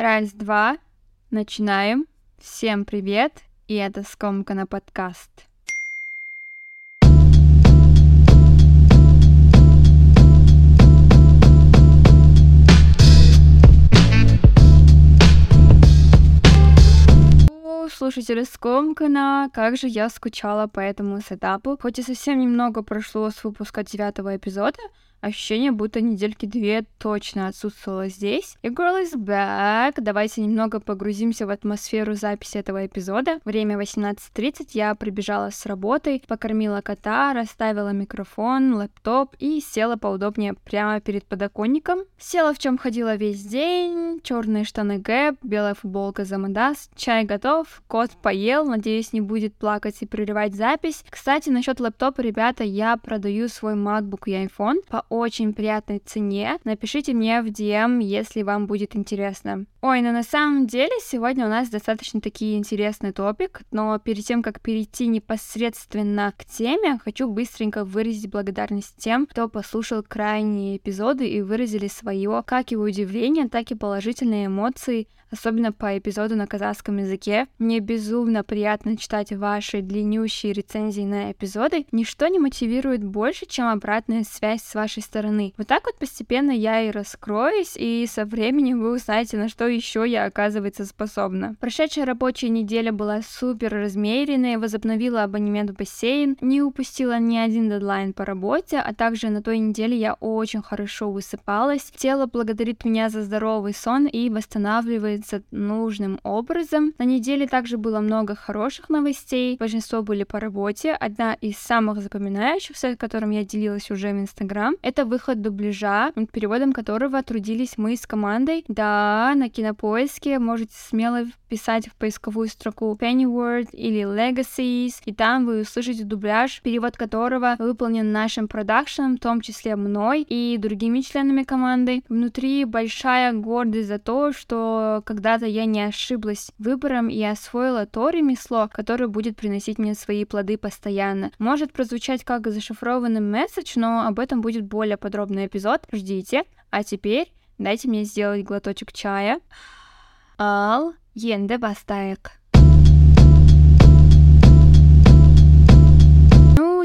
Раз, два, начинаем. Всем привет, и это Скомкана подкаст. слушатели Скомкана, как же я скучала по этому сетапу. Хоть и совсем немного прошло с выпуска девятого эпизода, ощущение, будто недельки две точно отсутствовала здесь. И Girl is back. Давайте немного погрузимся в атмосферу записи этого эпизода. Время 18.30, я прибежала с работы, покормила кота, расставила микрофон, лэптоп и села поудобнее прямо перед подоконником. Села в чем ходила весь день, черные штаны Гэп, белая футболка Замадас, чай готов, кот поел, надеюсь, не будет плакать и прерывать запись. Кстати, насчет лэптопа, ребята, я продаю свой MacBook и iPhone по очень приятной цене. Напишите мне в DM, если вам будет интересно. Ой, ну на самом деле сегодня у нас достаточно таки интересный топик, но перед тем, как перейти непосредственно к теме, хочу быстренько выразить благодарность тем, кто послушал крайние эпизоды и выразили свое как и удивление, так и положительные эмоции особенно по эпизоду на казахском языке. Мне безумно приятно читать ваши длиннющие рецензии на эпизоды. Ничто не мотивирует больше, чем обратная связь с вашей стороны. Вот так вот постепенно я и раскроюсь, и со временем вы узнаете, на что еще я, оказывается, способна. Прошедшая рабочая неделя была супер размеренной, возобновила абонемент в бассейн, не упустила ни один дедлайн по работе, а также на той неделе я очень хорошо высыпалась. Тело благодарит меня за здоровый сон и восстанавливает складывается нужным образом. На неделе также было много хороших новостей, большинство были по работе. Одна из самых запоминающихся, которым я делилась уже в Инстаграм, это выход дубляжа, переводом которого трудились мы с командой. Да, на кинопоиске можете смело вписать в поисковую строку Pennyworth или Legacies, и там вы услышите дубляж, перевод которого выполнен нашим продакшеном, в том числе мной и другими членами команды. Внутри большая гордость за то, что когда-то я не ошиблась выбором и освоила то ремесло, которое будет приносить мне свои плоды постоянно. Может прозвучать как зашифрованный месседж, но об этом будет более подробный эпизод. Ждите. А теперь дайте мне сделать глоточек чая. Ал енді бастайық.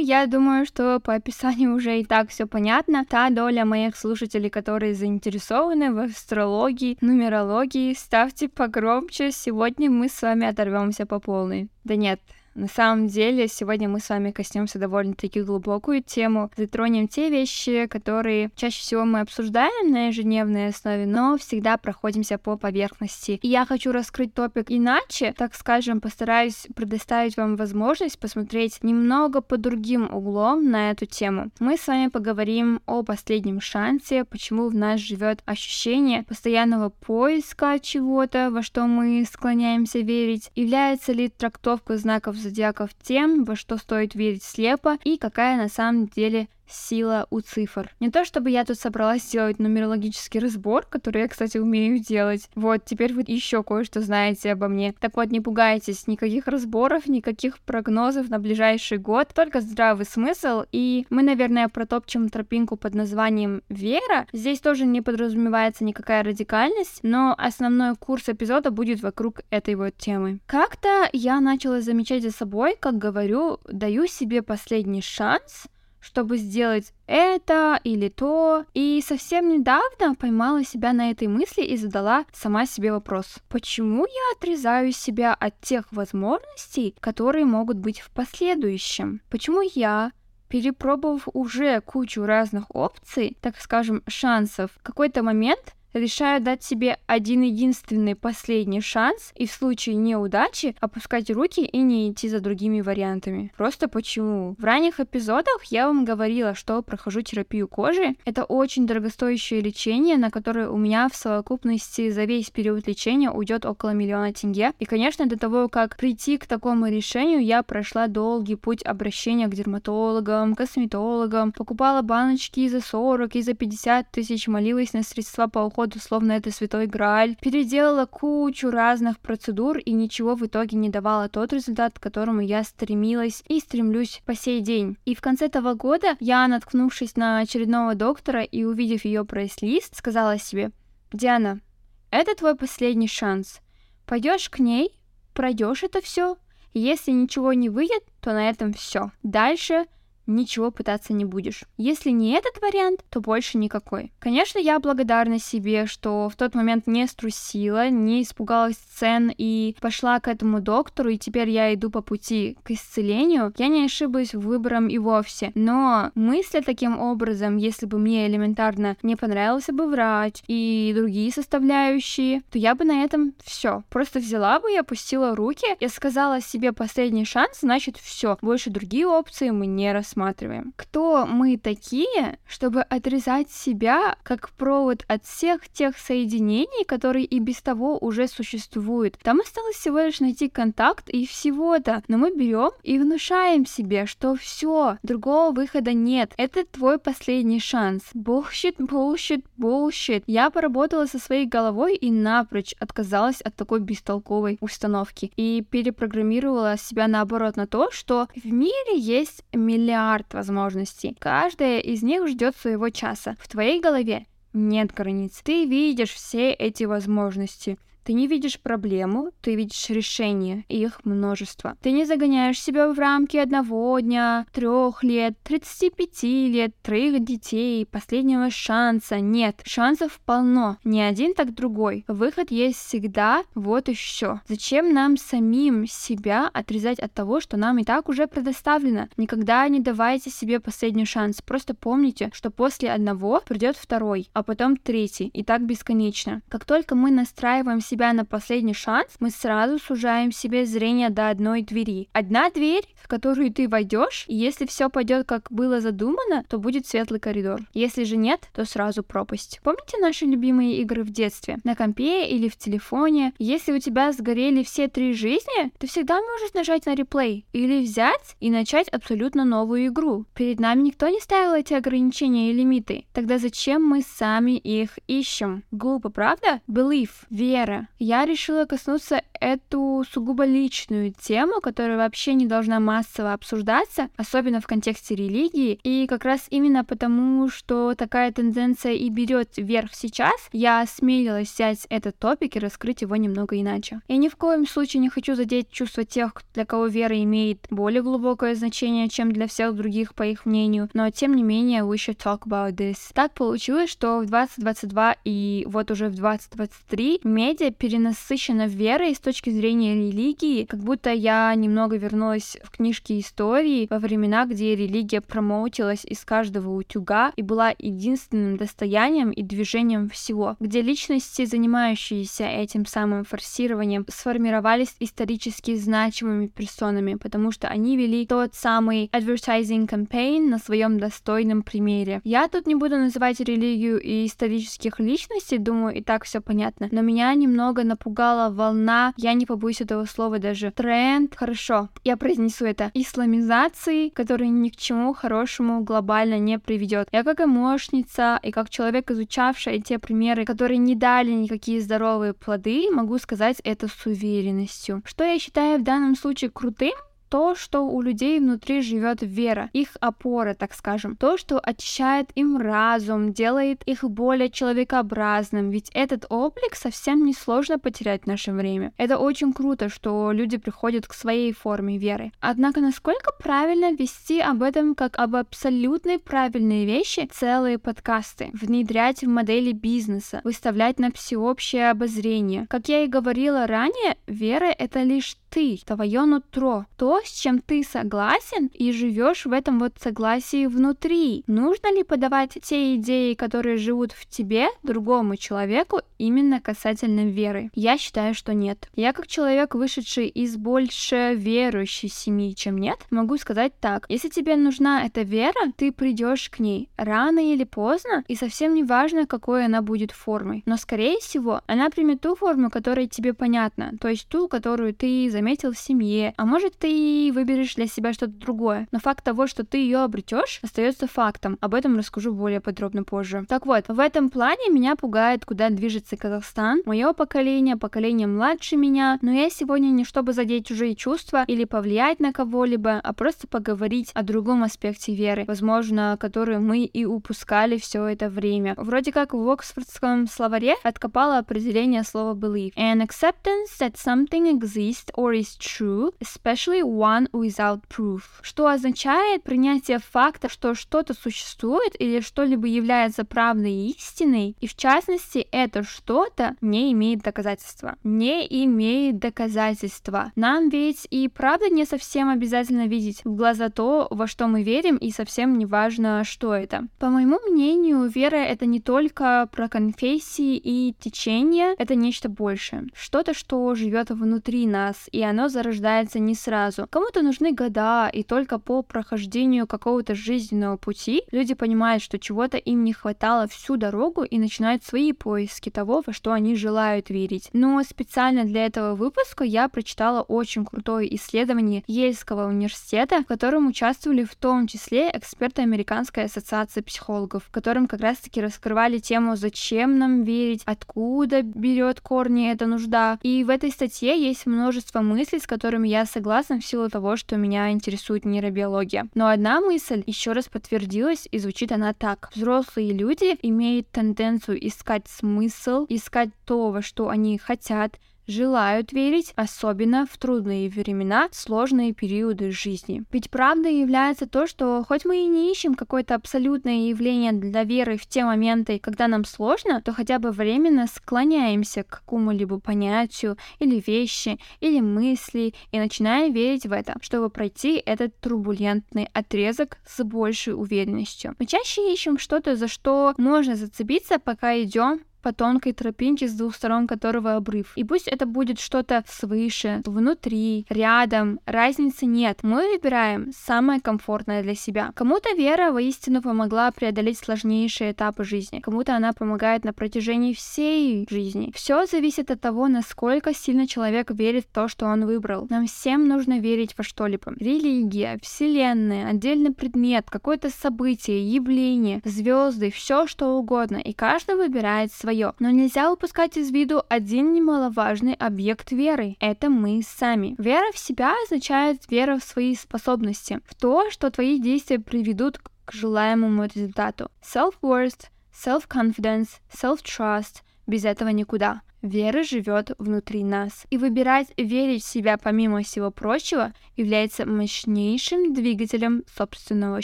я думаю, что по описанию уже и так все понятно. Та доля моих слушателей, которые заинтересованы в астрологии, нумерологии, ставьте погромче. Сегодня мы с вами оторвемся по полной. Да нет, на самом деле, сегодня мы с вами коснемся довольно-таки глубокую тему, затронем те вещи, которые чаще всего мы обсуждаем на ежедневной основе, но всегда проходимся по поверхности. И я хочу раскрыть топик иначе, так скажем, постараюсь предоставить вам возможность посмотреть немного по другим углом на эту тему. Мы с вами поговорим о последнем шансе, почему в нас живет ощущение постоянного поиска чего-то, во что мы склоняемся верить, является ли трактовка знаков зодиаков тем, во что стоит верить слепо и какая на самом деле сила у цифр. Не то чтобы я тут собралась сделать нумерологический разбор, который я, кстати, умею делать. Вот, теперь вы еще кое-что знаете обо мне. Так вот, не пугайтесь, никаких разборов, никаких прогнозов на ближайший год, только здравый смысл, и мы, наверное, протопчем тропинку под названием «Вера». Здесь тоже не подразумевается никакая радикальность, но основной курс эпизода будет вокруг этой вот темы. Как-то я начала замечать за собой, как говорю, даю себе последний шанс, чтобы сделать это или то. И совсем недавно поймала себя на этой мысли и задала сама себе вопрос. Почему я отрезаю себя от тех возможностей, которые могут быть в последующем? Почему я перепробовав уже кучу разных опций, так скажем, шансов, в какой-то момент решаю дать себе один единственный последний шанс и в случае неудачи опускать руки и не идти за другими вариантами. Просто почему? В ранних эпизодах я вам говорила, что прохожу терапию кожи. Это очень дорогостоящее лечение, на которое у меня в совокупности за весь период лечения уйдет около миллиона тенге. И, конечно, до того, как прийти к такому решению, я прошла долгий путь обращения к дерматологам, косметологам, покупала баночки за 40 и за 50 тысяч, молилась на средства по уходу год, условно, это святой грааль. Переделала кучу разных процедур и ничего в итоге не давала тот результат, к которому я стремилась и стремлюсь по сей день. И в конце того года я, наткнувшись на очередного доктора и увидев ее прайс-лист, сказала себе, Диана, Это твой последний шанс. Пойдешь к ней, пройдешь это все. Если ничего не выйдет, то на этом все. Дальше ничего пытаться не будешь. Если не этот вариант, то больше никакой. Конечно, я благодарна себе, что в тот момент не струсила, не испугалась сцен и пошла к этому доктору, и теперь я иду по пути к исцелению. Я не ошиблась выбором и вовсе. Но мысли таким образом, если бы мне элементарно не понравился бы врач и другие составляющие, то я бы на этом все. Просто взяла бы и опустила руки, я сказала себе последний шанс, значит все. Больше другие опции мы не рассматриваем рассматриваем. Кто мы такие, чтобы отрезать себя как провод от всех тех соединений, которые и без того уже существуют. Там осталось всего лишь найти контакт и всего-то. Но мы берем и внушаем себе, что все, другого выхода нет. Это твой последний шанс. Bullshit, bullshit, bullshit. Я поработала со своей головой и напрочь отказалась от такой бестолковой установки и перепрограммировала себя наоборот на то, что в мире есть миллиард миллиард возможностей. Каждая из них ждет своего часа. В твоей голове нет границ. Ты видишь все эти возможности. Ты не видишь проблему, ты видишь решение, их множество. Ты не загоняешь себя в рамки одного дня, трех лет, 35 лет, троих детей, последнего шанса. Нет, шансов полно. Не один, так другой. Выход есть всегда, вот и все. Зачем нам самим себя отрезать от того, что нам и так уже предоставлено? Никогда не давайте себе последний шанс. Просто помните, что после одного придет второй, а потом третий, и так бесконечно. Как только мы настраиваем себя себя на последний шанс, мы сразу сужаем себе зрение до одной двери. Одна дверь, в которую ты войдешь, и если все пойдет как было задумано, то будет светлый коридор. Если же нет, то сразу пропасть. Помните наши любимые игры в детстве? На компе или в телефоне? Если у тебя сгорели все три жизни, ты всегда можешь нажать на реплей или взять и начать абсолютно новую игру. Перед нами никто не ставил эти ограничения и лимиты. Тогда зачем мы сами их ищем? Глупо, правда? Belief, вера, я решила коснуться эту сугубо личную тему, которая вообще не должна массово обсуждаться, особенно в контексте религии. И как раз именно потому, что такая тенденция и берет вверх сейчас, я осмелилась взять этот топик и раскрыть его немного иначе. Я ни в коем случае не хочу задеть чувства тех, для кого вера имеет более глубокое значение, чем для всех других, по их мнению, но тем не менее we should talk about this. Так получилось, что в 2022 и вот уже в 2023 медиа перенасыщена верой с точки зрения религии, как будто я немного вернулась в книжки истории во времена, где религия промоутилась из каждого утюга и была единственным достоянием и движением всего, где личности, занимающиеся этим самым форсированием, сформировались исторически значимыми персонами, потому что они вели тот самый advertising campaign на своем достойном примере. Я тут не буду называть религию и исторических личностей, думаю, и так все понятно, но меня немного немного напугала волна, я не побоюсь этого слова даже, тренд, хорошо, я произнесу это, исламизации, который ни к чему хорошему глобально не приведет. Я как эмошница и как человек, изучавший те примеры, которые не дали никакие здоровые плоды, могу сказать это с уверенностью. Что я считаю в данном случае крутым, то, что у людей внутри живет вера, их опора, так скажем, то, что очищает им разум, делает их более человекообразным, ведь этот облик совсем не сложно потерять в наше время. Это очень круто, что люди приходят к своей форме веры. Однако, насколько правильно вести об этом как об абсолютной правильной вещи целые подкасты, внедрять в модели бизнеса, выставлять на всеобщее обозрение. Как я и говорила ранее, вера — это лишь ты, твое нутро, то, с чем ты согласен и живешь в этом вот согласии внутри. Нужно ли подавать те идеи, которые живут в тебе, другому человеку именно касательно веры? Я считаю, что нет. Я как человек, вышедший из больше верующей семьи, чем нет, могу сказать так. Если тебе нужна эта вера, ты придешь к ней рано или поздно, и совсем не важно, какой она будет формой. Но, скорее всего, она примет ту форму, которая тебе понятна, то есть ту, которую ты заметил наметил в семье, а может ты выберешь для себя что-то другое. Но факт того, что ты ее обретешь, остается фактом. Об этом расскажу более подробно позже. Так вот, в этом плане меня пугает, куда движется Казахстан, мое поколение, поколение младше меня, но я сегодня не чтобы задеть чужие чувства или повлиять на кого-либо, а просто поговорить о другом аспекте веры, возможно, который мы и упускали все это время. Вроде как в Оксфордском словаре откопала определение слова belief. An acceptance that something exists or is true, especially one without proof. Что означает принятие факта, что что-то существует или что-либо является правдой и истиной, и в частности это что-то не имеет доказательства. Не имеет доказательства. Нам ведь и правда не совсем обязательно видеть в глаза то, во что мы верим, и совсем не важно, что это. По моему мнению, вера это не только про конфессии и течения, это нечто большее. Что-то, что живет внутри нас, и оно зарождается не сразу. Кому-то нужны года, и только по прохождению какого-то жизненного пути люди понимают, что чего-то им не хватало всю дорогу и начинают свои поиски того, во что они желают верить. Но специально для этого выпуска я прочитала очень крутое исследование Ельского университета, в котором участвовали в том числе эксперты Американской ассоциации психологов, в котором как раз-таки раскрывали тему, зачем нам верить, откуда берет корни эта нужда. И в этой статье есть множество мыслей, с которыми я согласна в силу того, что меня интересует нейробиология. Но одна мысль еще раз подтвердилась, и звучит она так. Взрослые люди имеют тенденцию искать смысл, искать то, во что они хотят, желают верить, особенно в трудные времена, сложные периоды жизни. Ведь правдой является то, что хоть мы и не ищем какое-то абсолютное явление для веры в те моменты, когда нам сложно, то хотя бы временно склоняемся к какому-либо понятию или вещи, или мысли и начинаем верить в это, чтобы пройти этот турбулентный отрезок с большей уверенностью. Мы чаще ищем что-то, за что можно зацепиться, пока идем по тонкой тропинке, с двух сторон которого обрыв. И пусть это будет что-то свыше, внутри, рядом, разницы нет. Мы выбираем самое комфортное для себя. Кому-то вера воистину помогла преодолеть сложнейшие этапы жизни, кому-то она помогает на протяжении всей жизни. Все зависит от того, насколько сильно человек верит в то, что он выбрал. Нам всем нужно верить во что-либо. Религия, вселенная, отдельный предмет, какое-то событие, явление, звезды, все что угодно. И каждый выбирает свои свое. Но нельзя упускать из виду один немаловажный объект веры. Это мы сами. Вера в себя означает вера в свои способности, в то, что твои действия приведут к желаемому результату. Self-worth, self-confidence, self-trust. Без этого никуда. Вера живет внутри нас. И выбирать верить в себя помимо всего прочего является мощнейшим двигателем собственного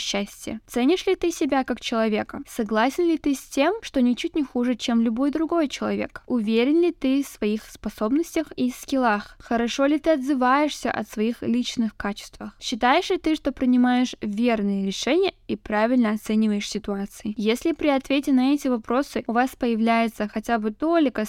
счастья. Ценишь ли ты себя как человека? Согласен ли ты с тем, что ничуть не хуже, чем любой другой человек? Уверен ли ты в своих способностях и скиллах? Хорошо ли ты отзываешься от своих личных качествах? Считаешь ли ты, что принимаешь верные решения и правильно оцениваешь ситуации? Если при ответе на эти вопросы у вас появляется хотя бы толика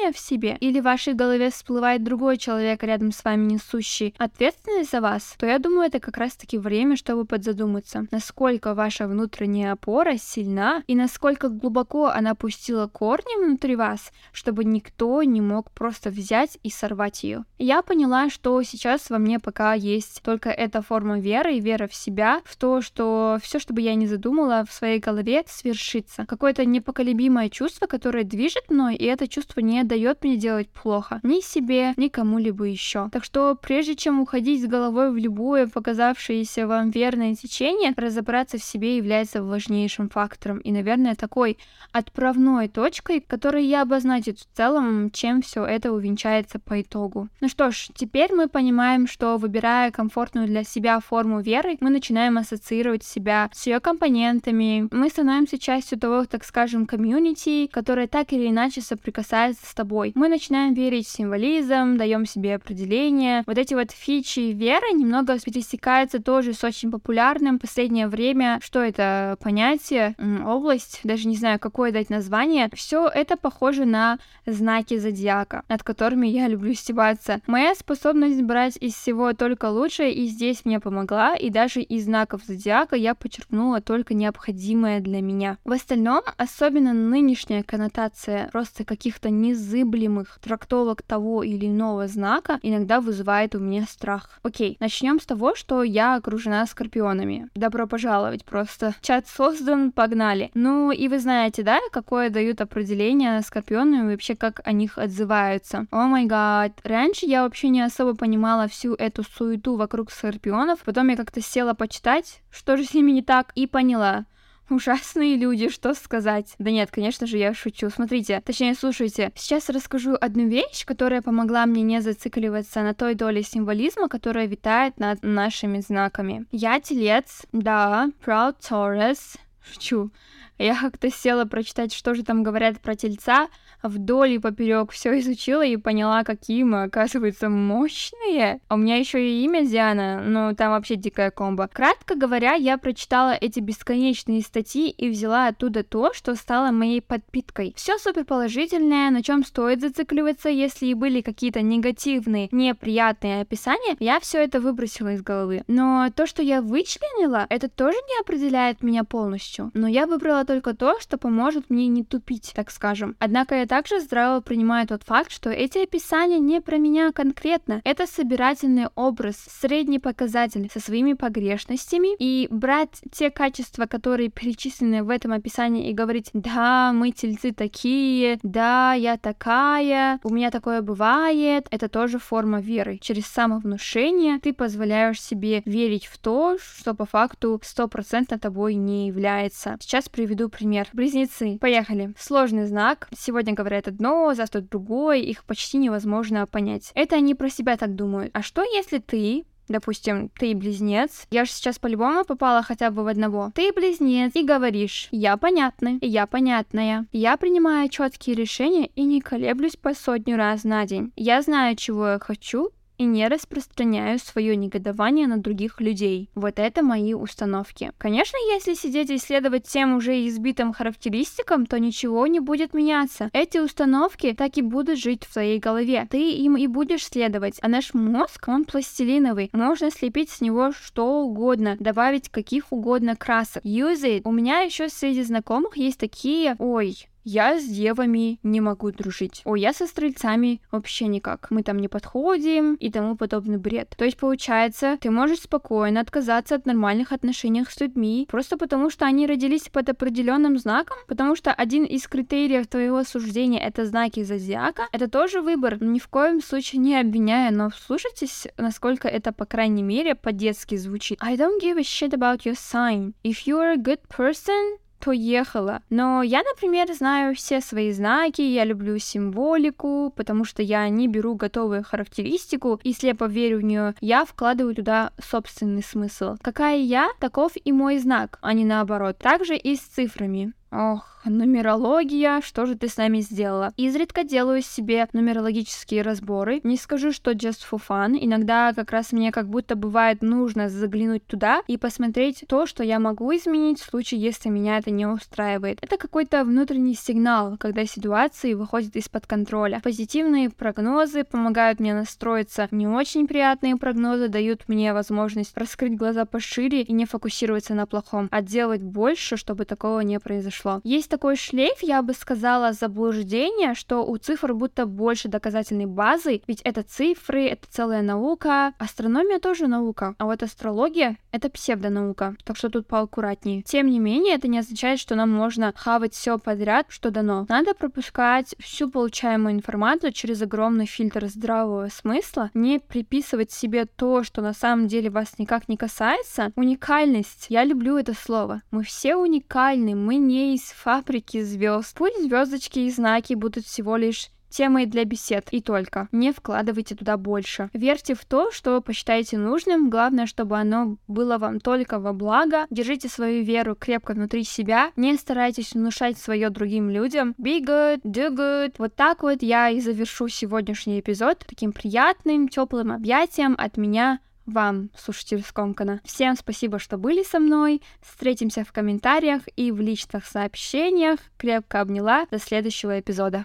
сомнения, в себе, или в вашей голове всплывает другой человек рядом с вами несущий ответственность за вас, то я думаю, это как раз-таки время, чтобы подзадуматься, насколько ваша внутренняя опора сильна и насколько глубоко она пустила корни внутри вас, чтобы никто не мог просто взять и сорвать ее. Я поняла, что сейчас во мне пока есть только эта форма веры и вера в себя, в то, что все, что бы я ни задумала в своей голове, свершится. Какое-то непоколебимое чувство, которое движет мной, и это чувство не дает мне делать плохо. Ни себе, ни кому-либо еще. Так что прежде чем уходить с головой в любое показавшееся вам верное течение, разобраться в себе является важнейшим фактором и, наверное, такой отправной точкой, которой я обозначит в целом, чем все это увенчается по итогу. Ну что ж, теперь мы понимаем, что выбирая комфортную для себя форму веры, мы начинаем ассоциировать себя с ее компонентами, мы становимся частью того, так скажем, комьюнити, которое так или иначе соприкасается с тобой. Мы начинаем верить в символизм, даем себе определение. Вот эти вот фичи веры немного пересекаются тоже с очень популярным в последнее время. Что это понятие? Область, даже не знаю, какое дать название. Все это похоже на знаки зодиака, над которыми я люблю стебаться. Моя способность брать из всего только лучшее и здесь мне помогла, и даже из знаков зодиака я почерпнула только необходимое для меня. В остальном, особенно нынешняя коннотация просто каких-то не незыблемых трактовок того или иного знака иногда вызывает у меня страх. Окей, начнем с того, что я окружена скорпионами. Добро пожаловать просто. Чат создан, погнали. Ну и вы знаете, да, какое дают определение скорпионам и вообще как о них отзываются. О май гад. Раньше я вообще не особо понимала всю эту суету вокруг скорпионов, потом я как-то села почитать, что же с ними не так, и поняла. Ужасные люди, что сказать? Да нет, конечно же, я шучу. Смотрите, точнее, слушайте, сейчас расскажу одну вещь, которая помогла мне не зацикливаться на той доле символизма, которая витает над нашими знаками. Я телец, да, proud Taurus, шучу. Я как-то села прочитать, что же там говорят про тельца, вдоль и поперек все изучила и поняла, какие мы, оказывается, мощные. А у меня еще и имя Диана, ну там вообще дикая комбо. Кратко говоря, я прочитала эти бесконечные статьи и взяла оттуда то, что стало моей подпиткой. Все супер положительное, на чем стоит зацикливаться, если и были какие-то негативные, неприятные описания, я все это выбросила из головы. Но то, что я вычленила, это тоже не определяет меня полностью. Но я выбрала только то, что поможет мне не тупить, так скажем. Однако я также здраво принимаю тот факт, что эти описания не про меня конкретно. Это собирательный образ, средний показатель со своими погрешностями, и брать те качества, которые перечислены в этом описании, и говорить, да, мы тельцы такие, да, я такая, у меня такое бывает, это тоже форма веры. Через самовнушение ты позволяешь себе верить в то, что по факту стопроцентно тобой не является. Сейчас приведу пример. Близнецы. Поехали. Сложный знак. Сегодня говорят одно, завтра другое, их почти невозможно понять. Это они про себя так думают. А что если ты допустим, ты близнец, я же сейчас по-любому попала хотя бы в одного. Ты близнец и говоришь, я понятный, я понятная. Я принимаю четкие решения и не колеблюсь по сотню раз на день. Я знаю, чего я хочу, и не распространяю свое негодование на других людей. Вот это мои установки. Конечно, если сидеть и исследовать тем уже избитым характеристикам, то ничего не будет меняться. Эти установки так и будут жить в твоей голове. Ты им и будешь следовать. А наш мозг, он пластилиновый. Можно слепить с него что угодно, добавить каких угодно красок. Use it. У меня еще среди знакомых есть такие, ой, я с девами не могу дружить. О, я со стрельцами вообще никак. Мы там не подходим и тому подобный бред. То есть, получается, ты можешь спокойно отказаться от нормальных отношений с людьми, просто потому что они родились под определенным знаком, потому что один из критериев твоего суждения это знаки зодиака. Это тоже выбор. Ни в коем случае не обвиняя, но слушайтесь, насколько это, по крайней мере, по-детски звучит. I don't give a shit about your sign. If you're a good person, поехала. Но я, например, знаю все свои знаки, я люблю символику, потому что я не беру готовую характеристику и слепо верю в нее, я вкладываю туда собственный смысл. Какая я, таков и мой знак, а не наоборот. Также и с цифрами. Ох, нумерология, что же ты с нами сделала? Изредка делаю себе нумерологические разборы. Не скажу, что just for fun. Иногда как раз мне как будто бывает нужно заглянуть туда и посмотреть то, что я могу изменить в случае, если меня это не устраивает. Это какой-то внутренний сигнал, когда ситуации выходят из-под контроля. Позитивные прогнозы помогают мне настроиться. Не очень приятные прогнозы дают мне возможность раскрыть глаза пошире и не фокусироваться на плохом, а делать больше, чтобы такого не произошло произошло. Есть такой шлейф, я бы сказала, заблуждение, что у цифр будто больше доказательной базы, ведь это цифры, это целая наука. Астрономия тоже наука, а вот астрология — это псевдонаука, так что тут поаккуратнее. Тем не менее, это не означает, что нам можно хавать все подряд, что дано. Надо пропускать всю получаемую информацию через огромный фильтр здравого смысла, не приписывать себе то, что на самом деле вас никак не касается. Уникальность. Я люблю это слово. Мы все уникальны, мы не из фабрики звезд. Пусть звездочки и знаки будут всего лишь темой для бесед и только. Не вкладывайте туда больше. Верьте в то, что вы посчитаете нужным. Главное, чтобы оно было вам только во благо. Держите свою веру крепко внутри себя. Не старайтесь внушать свое другим людям. Be good, do good. Вот так вот я и завершу сегодняшний эпизод таким приятным, теплым объятием от меня вам, слушатель Скомкана. Всем спасибо, что были со мной. Встретимся в комментариях и в личных сообщениях. Крепко обняла. До следующего эпизода.